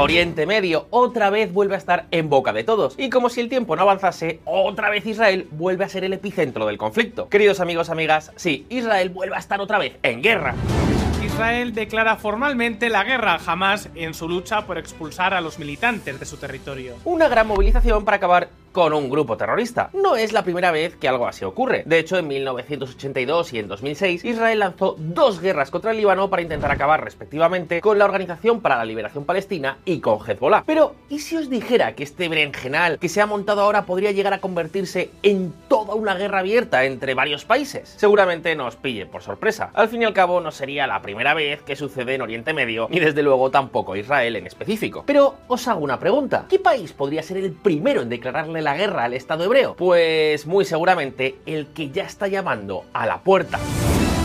Oriente Medio otra vez vuelve a estar en boca de todos. Y como si el tiempo no avanzase, otra vez Israel vuelve a ser el epicentro del conflicto. Queridos amigos, amigas, sí, Israel vuelve a estar otra vez en guerra. Israel declara formalmente la guerra a Hamas en su lucha por expulsar a los militantes de su territorio. Una gran movilización para acabar con un grupo terrorista. No es la primera vez que algo así ocurre. De hecho, en 1982 y en 2006, Israel lanzó dos guerras contra el Líbano para intentar acabar respectivamente con la Organización para la Liberación Palestina y con Hezbollah. Pero, ¿y si os dijera que este berenjenal que se ha montado ahora podría llegar a convertirse en toda una guerra abierta entre varios países? Seguramente nos pille por sorpresa. Al fin y al cabo, no sería la primera vez que sucede en Oriente Medio, ni desde luego tampoco Israel en específico. Pero os hago una pregunta. ¿Qué país podría ser el primero en declararle la la guerra al Estado hebreo? Pues muy seguramente el que ya está llamando a la puerta.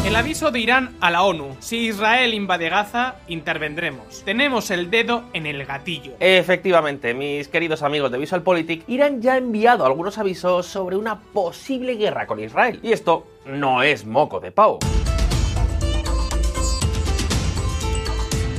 El aviso de Irán a la ONU. Si Israel invade Gaza, intervendremos. Tenemos el dedo en el gatillo. Efectivamente, mis queridos amigos de VisualPolitik, Irán ya ha enviado algunos avisos sobre una posible guerra con Israel. Y esto no es moco de pavo.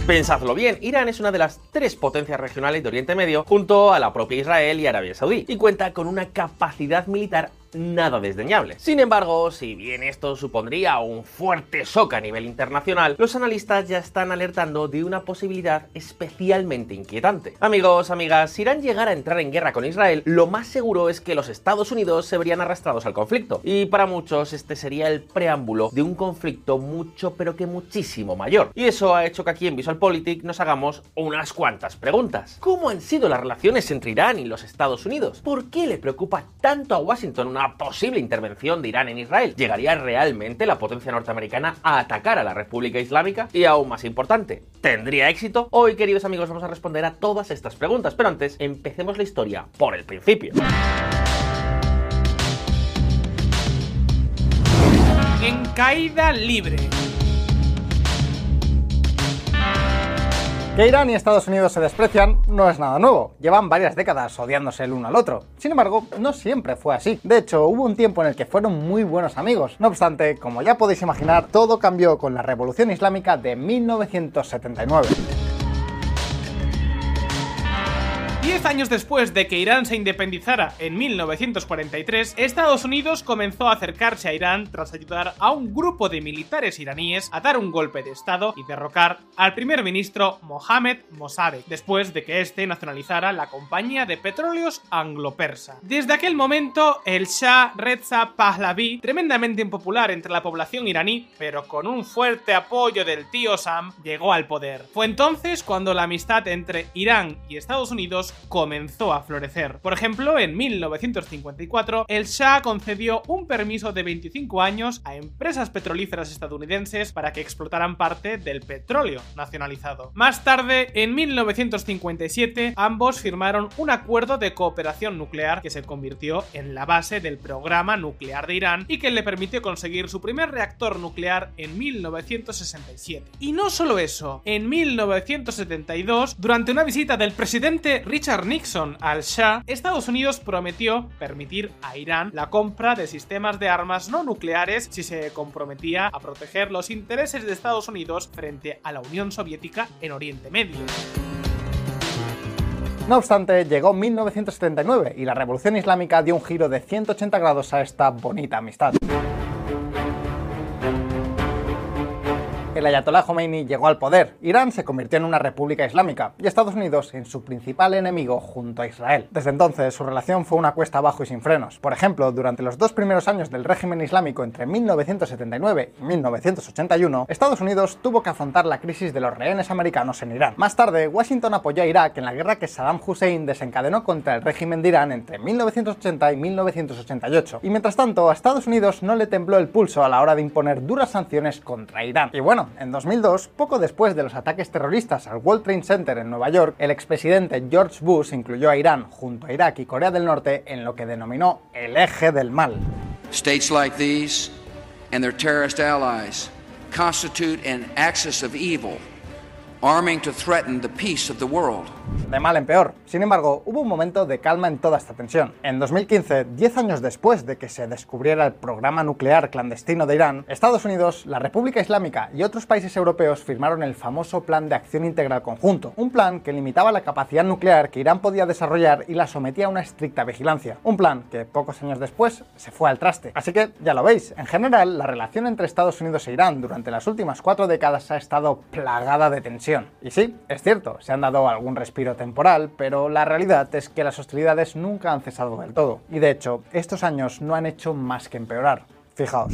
Pensadlo bien, Irán es una de las tres potencias regionales de Oriente Medio junto a la propia Israel y Arabia Saudí y cuenta con una capacidad militar nada desdeñable. Sin embargo, si bien esto supondría un fuerte shock a nivel internacional, los analistas ya están alertando de una posibilidad especialmente inquietante. Amigos, amigas, si Irán llegara a entrar en guerra con Israel, lo más seguro es que los Estados Unidos se verían arrastrados al conflicto. Y para muchos este sería el preámbulo de un conflicto mucho pero que muchísimo mayor. Y eso ha hecho que aquí en VisualPolitik nos hagamos unas cuantas preguntas. ¿Cómo han sido las relaciones entre Irán y los Estados Unidos? ¿Por qué le preocupa tanto a Washington una posible intervención de Irán en Israel. ¿Llegaría realmente la potencia norteamericana a atacar a la República Islámica? Y aún más importante, ¿tendría éxito? Hoy, queridos amigos, vamos a responder a todas estas preguntas, pero antes, empecemos la historia por el principio. En caída libre. Que Irán y Estados Unidos se desprecian no es nada nuevo, llevan varias décadas odiándose el uno al otro. Sin embargo, no siempre fue así. De hecho, hubo un tiempo en el que fueron muy buenos amigos. No obstante, como ya podéis imaginar, todo cambió con la Revolución Islámica de 1979. Años después de que Irán se independizara en 1943, Estados Unidos comenzó a acercarse a Irán tras ayudar a un grupo de militares iraníes a dar un golpe de estado y derrocar al primer ministro Mohammed Mossadegh, después de que éste nacionalizara la compañía de petróleos anglo-persa. Desde aquel momento, el Shah Reza Pahlavi, tremendamente impopular entre la población iraní, pero con un fuerte apoyo del tío Sam, llegó al poder. Fue entonces cuando la amistad entre Irán y Estados Unidos comenzó a florecer. Por ejemplo, en 1954, el Shah concedió un permiso de 25 años a empresas petrolíferas estadounidenses para que explotaran parte del petróleo nacionalizado. Más tarde, en 1957, ambos firmaron un acuerdo de cooperación nuclear que se convirtió en la base del programa nuclear de Irán y que le permitió conseguir su primer reactor nuclear en 1967. Y no solo eso, en 1972, durante una visita del presidente Richard Nixon al Shah, Estados Unidos prometió permitir a Irán la compra de sistemas de armas no nucleares si se comprometía a proteger los intereses de Estados Unidos frente a la Unión Soviética en Oriente Medio. No obstante, llegó 1979 y la Revolución Islámica dio un giro de 180 grados a esta bonita amistad. El Ayatollah Khomeini llegó al poder, Irán se convirtió en una república islámica y Estados Unidos en su principal enemigo junto a Israel. Desde entonces su relación fue una cuesta abajo y sin frenos. Por ejemplo, durante los dos primeros años del régimen islámico entre 1979 y 1981, Estados Unidos tuvo que afrontar la crisis de los rehenes americanos en Irán. Más tarde, Washington apoyó a Irak en la guerra que Saddam Hussein desencadenó contra el régimen de Irán entre 1980 y 1988. Y mientras tanto, a Estados Unidos no le tembló el pulso a la hora de imponer duras sanciones contra Irán. Y bueno, en 2002, poco después de los ataques terroristas al World Trade Center en Nueva York, el expresidente George Bush incluyó a Irán junto a Irak y Corea del Norte en lo que denominó el eje del mal. States like these and their terrorist allies constitute an axis of evil arming to threaten the peace of the world. De mal en peor. Sin embargo, hubo un momento de calma en toda esta tensión. En 2015, 10 años después de que se descubriera el programa nuclear clandestino de Irán, Estados Unidos, la República Islámica y otros países europeos firmaron el famoso Plan de Acción Integral Conjunto, un plan que limitaba la capacidad nuclear que Irán podía desarrollar y la sometía a una estricta vigilancia. Un plan que pocos años después se fue al traste. Así que ya lo veis, en general la relación entre Estados Unidos e Irán durante las últimas cuatro décadas ha estado plagada de tensión. Y sí, es cierto, se han dado algún respiro temporal, pero la realidad es que las hostilidades nunca han cesado del todo. Y de hecho, estos años no han hecho más que empeorar. Fijaos.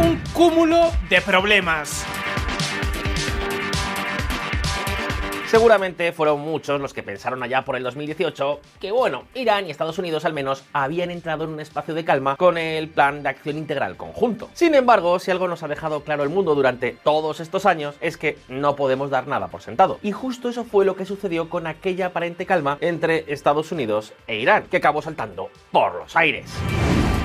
Un cúmulo de problemas. Seguramente fueron muchos los que pensaron allá por el 2018 que, bueno, Irán y Estados Unidos al menos habían entrado en un espacio de calma con el plan de acción integral conjunto. Sin embargo, si algo nos ha dejado claro el mundo durante todos estos años es que no podemos dar nada por sentado. Y justo eso fue lo que sucedió con aquella aparente calma entre Estados Unidos e Irán, que acabó saltando por los aires.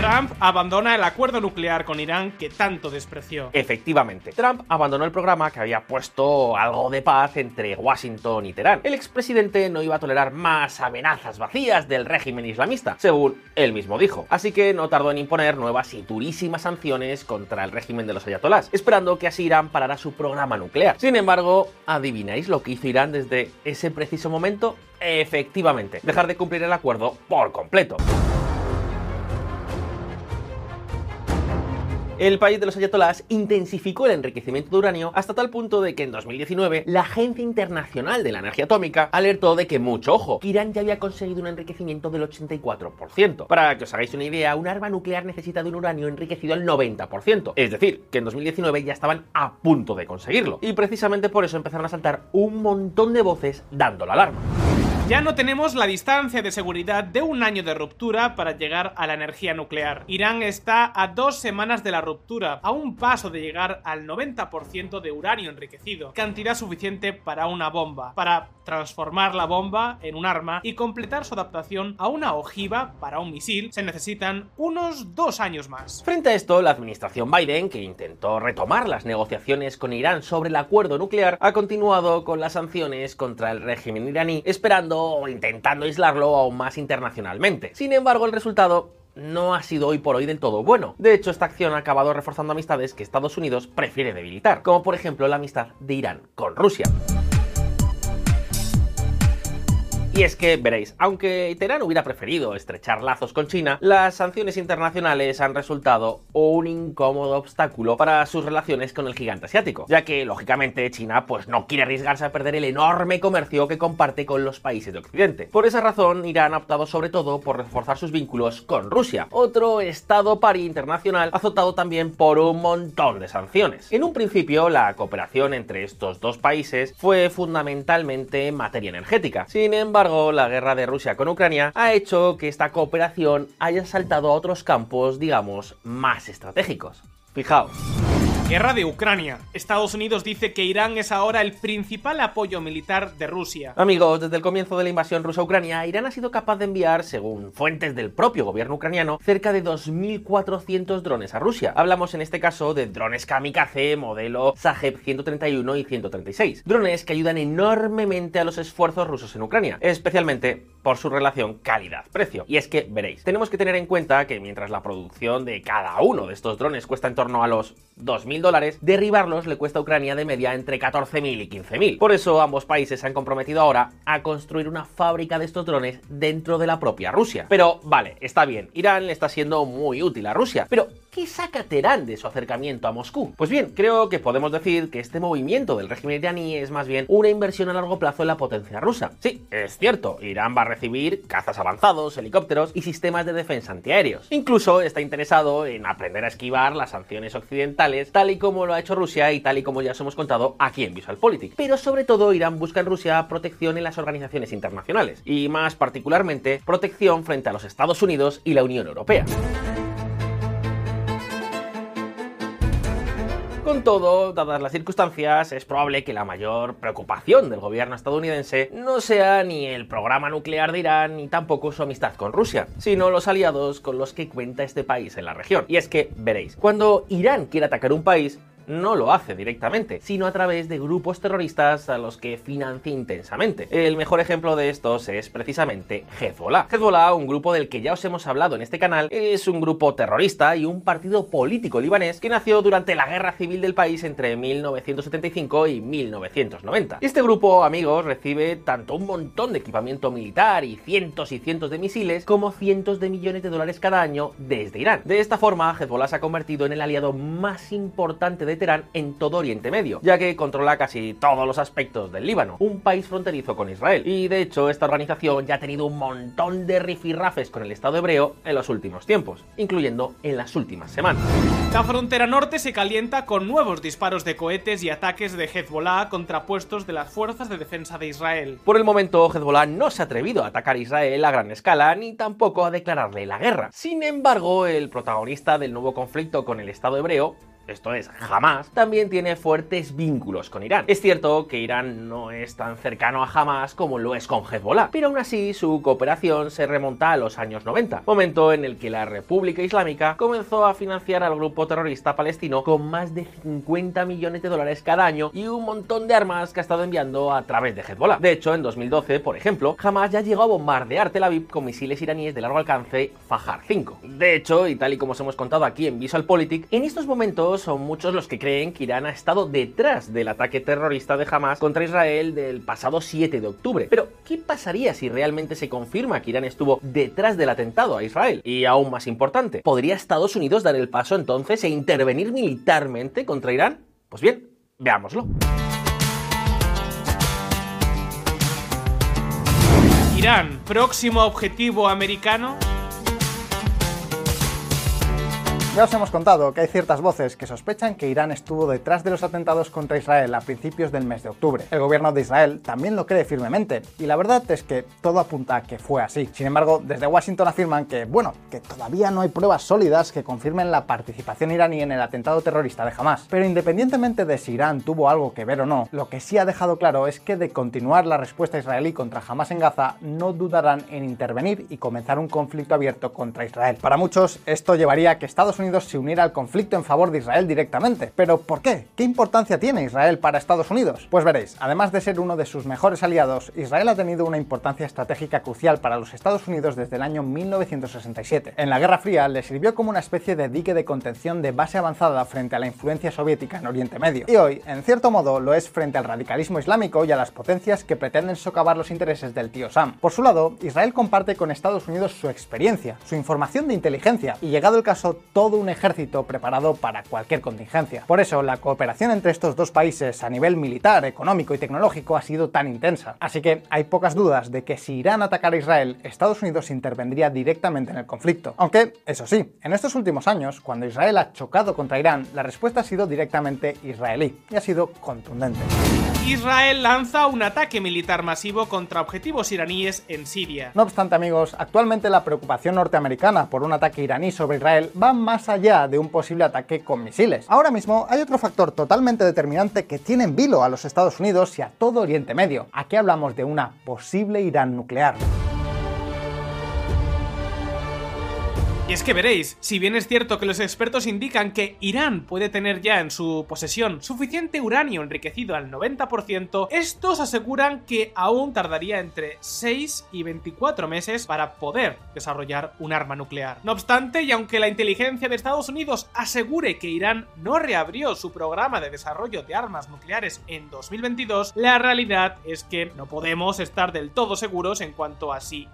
Trump abandona el acuerdo nuclear con Irán que tanto despreció. Efectivamente, Trump abandonó el programa que había puesto algo de paz entre Washington y Teherán. El expresidente no iba a tolerar más amenazas vacías del régimen islamista, según él mismo dijo. Así que no tardó en imponer nuevas y durísimas sanciones contra el régimen de los ayatolás, esperando que así Irán parara su programa nuclear. Sin embargo, ¿adivináis lo que hizo Irán desde ese preciso momento? Efectivamente, dejar de cumplir el acuerdo por completo. El país de los ayatolás intensificó el enriquecimiento de uranio hasta tal punto de que en 2019 la Agencia Internacional de la Energía Atómica alertó de que, mucho ojo, Irán ya había conseguido un enriquecimiento del 84%. Para que os hagáis una idea, un arma nuclear necesita de un uranio enriquecido al 90%. Es decir, que en 2019 ya estaban a punto de conseguirlo. Y precisamente por eso empezaron a saltar un montón de voces dando la alarma. Ya no tenemos la distancia de seguridad de un año de ruptura para llegar a la energía nuclear. Irán está a dos semanas de la ruptura, a un paso de llegar al 90% de uranio enriquecido, cantidad suficiente para una bomba, para transformar la bomba en un arma y completar su adaptación a una ojiva para un misil, se necesitan unos dos años más. Frente a esto, la administración Biden, que intentó retomar las negociaciones con Irán sobre el acuerdo nuclear, ha continuado con las sanciones contra el régimen iraní, esperando o intentando aislarlo aún más internacionalmente. Sin embargo, el resultado no ha sido hoy por hoy del todo bueno. De hecho, esta acción ha acabado reforzando amistades que Estados Unidos prefiere debilitar, como por ejemplo la amistad de Irán con Rusia. Y es que, veréis, aunque Teherán hubiera preferido estrechar lazos con China, las sanciones internacionales han resultado un incómodo obstáculo para sus relaciones con el gigante asiático, ya que, lógicamente, China pues no quiere arriesgarse a perder el enorme comercio que comparte con los países de Occidente. Por esa razón, Irán ha optado sobre todo por reforzar sus vínculos con Rusia, otro estado pari internacional azotado también por un montón de sanciones. En un principio, la cooperación entre estos dos países fue fundamentalmente en materia energética. Sin embargo, la guerra de Rusia con Ucrania ha hecho que esta cooperación haya saltado a otros campos, digamos, más estratégicos. Fijaos. Guerra de Ucrania. Estados Unidos dice que Irán es ahora el principal apoyo militar de Rusia. Amigos, desde el comienzo de la invasión rusa a Ucrania, Irán ha sido capaz de enviar, según fuentes del propio gobierno ucraniano, cerca de 2.400 drones a Rusia. Hablamos en este caso de drones kamikaze modelo Sajeb 131 y 136. Drones que ayudan enormemente a los esfuerzos rusos en Ucrania, especialmente por su relación calidad-precio. Y es que, veréis, tenemos que tener en cuenta que mientras la producción de cada uno de estos drones cuesta en torno a los 2.000 dólares, derribarlos le cuesta a Ucrania de media entre 14.000 y 15.000. Por eso ambos países se han comprometido ahora a construir una fábrica de estos drones dentro de la propia Rusia. Pero vale, está bien, Irán le está siendo muy útil a Rusia, pero ¿qué saca Teherán de su acercamiento a Moscú? Pues bien, creo que podemos decir que este movimiento del régimen iraní es más bien una inversión a largo plazo en la potencia rusa. Sí, es cierto, Irán va a recibir cazas avanzados, helicópteros y sistemas de defensa antiaéreos. Incluso está interesado en aprender a esquivar las sanciones tal y como lo ha hecho Rusia y tal y como ya os hemos contado aquí en VisualPolitik. Pero sobre todo Irán busca en Rusia protección en las organizaciones internacionales y más particularmente protección frente a los Estados Unidos y la Unión Europea. Con todo, dadas las circunstancias, es probable que la mayor preocupación del gobierno estadounidense no sea ni el programa nuclear de Irán ni tampoco su amistad con Rusia, sino los aliados con los que cuenta este país en la región. Y es que, veréis, cuando Irán quiere atacar un país, no lo hace directamente, sino a través de grupos terroristas a los que financia intensamente. El mejor ejemplo de estos es precisamente Hezbollah. Hezbollah, un grupo del que ya os hemos hablado en este canal, es un grupo terrorista y un partido político libanés que nació durante la guerra civil del país entre 1975 y 1990. Este grupo, amigos, recibe tanto un montón de equipamiento militar y cientos y cientos de misiles como cientos de millones de dólares cada año desde Irán. De esta forma, Hezbollah se ha convertido en el aliado más importante de Teherán en todo Oriente Medio, ya que controla casi todos los aspectos del Líbano, un país fronterizo con Israel. Y de hecho, esta organización ya ha tenido un montón de rifirrafes con el Estado hebreo en los últimos tiempos, incluyendo en las últimas semanas. La frontera norte se calienta con nuevos disparos de cohetes y ataques de Hezbollah contra puestos de las fuerzas de defensa de Israel. Por el momento, Hezbollah no se ha atrevido a atacar a Israel a gran escala ni tampoco a declararle la guerra. Sin embargo, el protagonista del nuevo conflicto con el Estado hebreo, esto es, Hamas, también tiene fuertes vínculos con Irán. Es cierto que Irán no es tan cercano a Hamas como lo es con Hezbollah, pero aún así su cooperación se remonta a los años 90, momento en el que la República Islámica comenzó a financiar al grupo terrorista palestino con más de 50 millones de dólares cada año y un montón de armas que ha estado enviando a través de Hezbollah. De hecho, en 2012, por ejemplo, Hamas ya llegó a bombardear Tel Aviv con misiles iraníes de largo alcance Fajr 5. De hecho, y tal y como os hemos contado aquí en VisualPolitik, en estos momentos son muchos los que creen que Irán ha estado detrás del ataque terrorista de Hamas contra Israel del pasado 7 de octubre. Pero, ¿qué pasaría si realmente se confirma que Irán estuvo detrás del atentado a Israel? Y aún más importante, ¿podría Estados Unidos dar el paso entonces e intervenir militarmente contra Irán? Pues bien, veámoslo. Irán, próximo objetivo americano. Ya os hemos contado que hay ciertas voces que sospechan que Irán estuvo detrás de los atentados contra Israel a principios del mes de octubre. El gobierno de Israel también lo cree firmemente, y la verdad es que todo apunta a que fue así. Sin embargo, desde Washington afirman que, bueno, que todavía no hay pruebas sólidas que confirmen la participación iraní en el atentado terrorista de Hamas. Pero independientemente de si Irán tuvo algo que ver o no, lo que sí ha dejado claro es que de continuar la respuesta israelí contra Hamas en Gaza, no dudarán en intervenir y comenzar un conflicto abierto contra Israel. Para muchos, esto llevaría a que Estados Unidos se uniera al conflicto en favor de Israel directamente. ¿Pero por qué? ¿Qué importancia tiene Israel para Estados Unidos? Pues veréis, además de ser uno de sus mejores aliados, Israel ha tenido una importancia estratégica crucial para los Estados Unidos desde el año 1967. En la Guerra Fría le sirvió como una especie de dique de contención de base avanzada frente a la influencia soviética en Oriente Medio. Y hoy, en cierto modo, lo es frente al radicalismo islámico y a las potencias que pretenden socavar los intereses del tío Sam. Por su lado, Israel comparte con Estados Unidos su experiencia, su información de inteligencia y llegado el caso todo un ejército preparado para cualquier contingencia. Por eso, la cooperación entre estos dos países a nivel militar, económico y tecnológico ha sido tan intensa. Así que hay pocas dudas de que si Irán atacara a Israel, Estados Unidos intervendría directamente en el conflicto. Aunque, eso sí, en estos últimos años, cuando Israel ha chocado contra Irán, la respuesta ha sido directamente israelí y ha sido contundente. Israel lanza un ataque militar masivo contra objetivos iraníes en Siria. No obstante, amigos, actualmente la preocupación norteamericana por un ataque iraní sobre Israel va más allá de un posible ataque con misiles. Ahora mismo hay otro factor totalmente determinante que tiene en vilo a los Estados Unidos y a todo Oriente Medio. Aquí hablamos de una posible Irán nuclear. Y es que veréis, si bien es cierto que los expertos indican que Irán puede tener ya en su posesión suficiente uranio enriquecido al 90%, estos aseguran que aún tardaría entre 6 y 24 meses para poder desarrollar un arma nuclear. No obstante, y aunque la inteligencia de Estados Unidos asegure que Irán no reabrió su programa de desarrollo de armas nucleares en 2022, la realidad es que no podemos estar del todo seguros en cuanto a si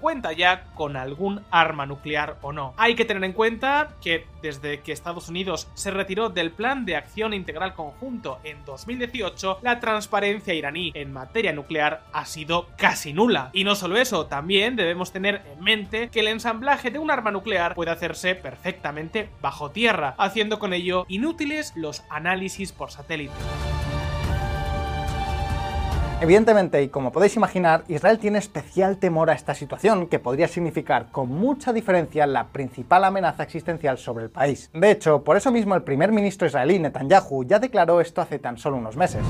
Cuenta ya con algún arma nuclear o no. Hay que tener en cuenta que desde que Estados Unidos se retiró del Plan de Acción Integral Conjunto en 2018, la transparencia iraní en materia nuclear ha sido casi nula. Y no solo eso, también debemos tener en mente que el ensamblaje de un arma nuclear puede hacerse perfectamente bajo tierra, haciendo con ello inútiles los análisis por satélite. Evidentemente, y como podéis imaginar, Israel tiene especial temor a esta situación, que podría significar con mucha diferencia la principal amenaza existencial sobre el país. De hecho, por eso mismo el primer ministro israelí Netanyahu ya declaró esto hace tan solo unos meses.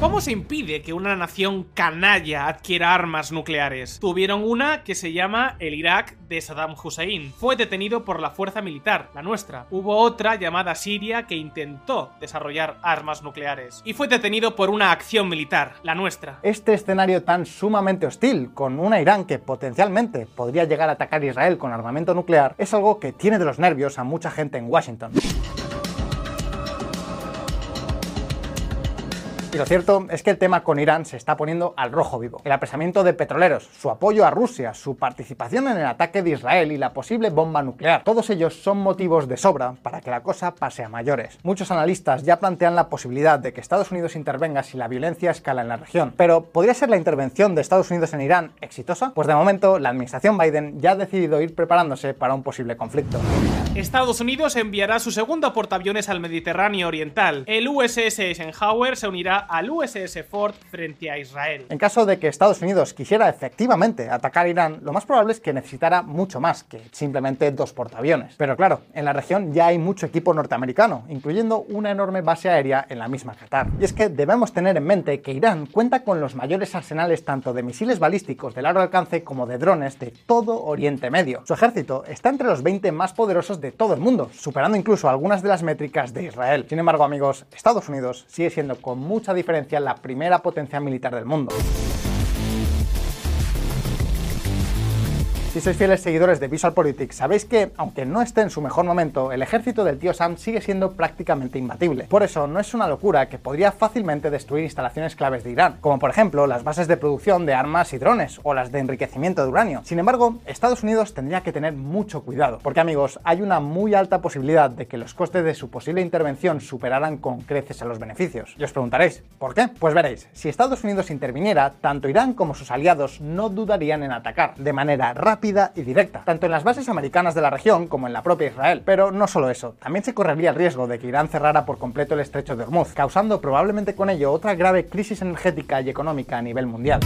¿Cómo se impide que una nación canalla adquiera armas nucleares? Tuvieron una que se llama el Irak de Saddam Hussein. Fue detenido por la fuerza militar, la nuestra. Hubo otra llamada Siria que intentó desarrollar armas nucleares. Y fue detenido por una acción militar, la nuestra. Este escenario tan sumamente hostil, con una Irán que potencialmente podría llegar a atacar Israel con armamento nuclear, es algo que tiene de los nervios a mucha gente en Washington. Y lo cierto es que el tema con Irán se está poniendo al rojo vivo. El apresamiento de petroleros, su apoyo a Rusia, su participación en el ataque de Israel y la posible bomba nuclear, todos ellos son motivos de sobra para que la cosa pase a mayores. Muchos analistas ya plantean la posibilidad de que Estados Unidos intervenga si la violencia escala en la región. Pero ¿podría ser la intervención de Estados Unidos en Irán exitosa? Pues de momento la administración Biden ya ha decidido ir preparándose para un posible conflicto. Estados Unidos enviará su segundo portaaviones al Mediterráneo Oriental. El USS Eisenhower se unirá al USS Ford frente a Israel. En caso de que Estados Unidos quisiera efectivamente atacar Irán, lo más probable es que necesitara mucho más que simplemente dos portaaviones. Pero claro, en la región ya hay mucho equipo norteamericano, incluyendo una enorme base aérea en la misma Qatar. Y es que debemos tener en mente que Irán cuenta con los mayores arsenales tanto de misiles balísticos de largo alcance como de drones de todo Oriente Medio. Su ejército está entre los 20 más poderosos de todo el mundo, superando incluso algunas de las métricas de Israel. Sin embargo, amigos, Estados Unidos sigue siendo con mucha diferencia la primera potencia militar del mundo. Si sois fieles seguidores de Visual Politics, sabéis que, aunque no esté en su mejor momento, el ejército del tío Sam sigue siendo prácticamente imbatible. Por eso, no es una locura que podría fácilmente destruir instalaciones claves de Irán, como por ejemplo las bases de producción de armas y drones, o las de enriquecimiento de uranio. Sin embargo, Estados Unidos tendría que tener mucho cuidado, porque amigos, hay una muy alta posibilidad de que los costes de su posible intervención superaran con creces a los beneficios. Y os preguntaréis, ¿por qué? Pues veréis, si Estados Unidos interviniera, tanto Irán como sus aliados no dudarían en atacar, de manera rápida y directa, tanto en las bases americanas de la región como en la propia Israel. Pero no solo eso, también se correría el riesgo de que Irán cerrara por completo el estrecho de Hormuz, causando probablemente con ello otra grave crisis energética y económica a nivel mundial.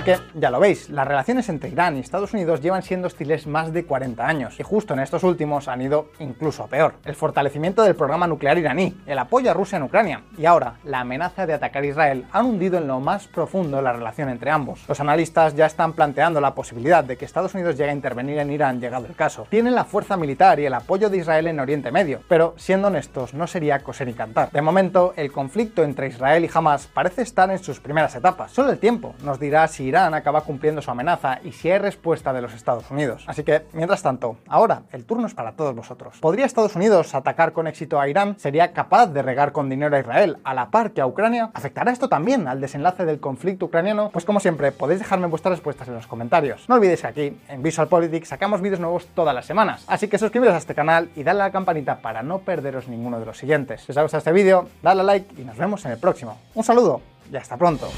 Así que ya lo veis, las relaciones entre Irán y Estados Unidos llevan siendo hostiles más de 40 años y justo en estos últimos han ido incluso peor. El fortalecimiento del programa nuclear iraní, el apoyo a Rusia en Ucrania y ahora la amenaza de atacar Israel han hundido en lo más profundo la relación entre ambos. Los analistas ya están planteando la posibilidad de que Estados Unidos llegue a intervenir en Irán llegado el caso. Tienen la fuerza militar y el apoyo de Israel en Oriente Medio, pero siendo honestos no sería coser ni cantar. De momento, el conflicto entre Israel y Hamas parece estar en sus primeras etapas. Solo el tiempo nos dirá si Irán acaba cumpliendo su amenaza y si hay respuesta de los Estados Unidos. Así que, mientras tanto, ahora el turno es para todos vosotros. ¿Podría Estados Unidos atacar con éxito a Irán? ¿Sería capaz de regar con dinero a Israel a la par que a Ucrania? ¿Afectará esto también al desenlace del conflicto ucraniano? Pues como siempre, podéis dejarme vuestras respuestas en los comentarios. No olvidéis que aquí, en Visual Politics, sacamos vídeos nuevos todas las semanas. Así que suscribiros a este canal y dale a la campanita para no perderos ninguno de los siguientes. Si os ha gustado este vídeo, dale a like y nos vemos en el próximo. Un saludo y hasta pronto.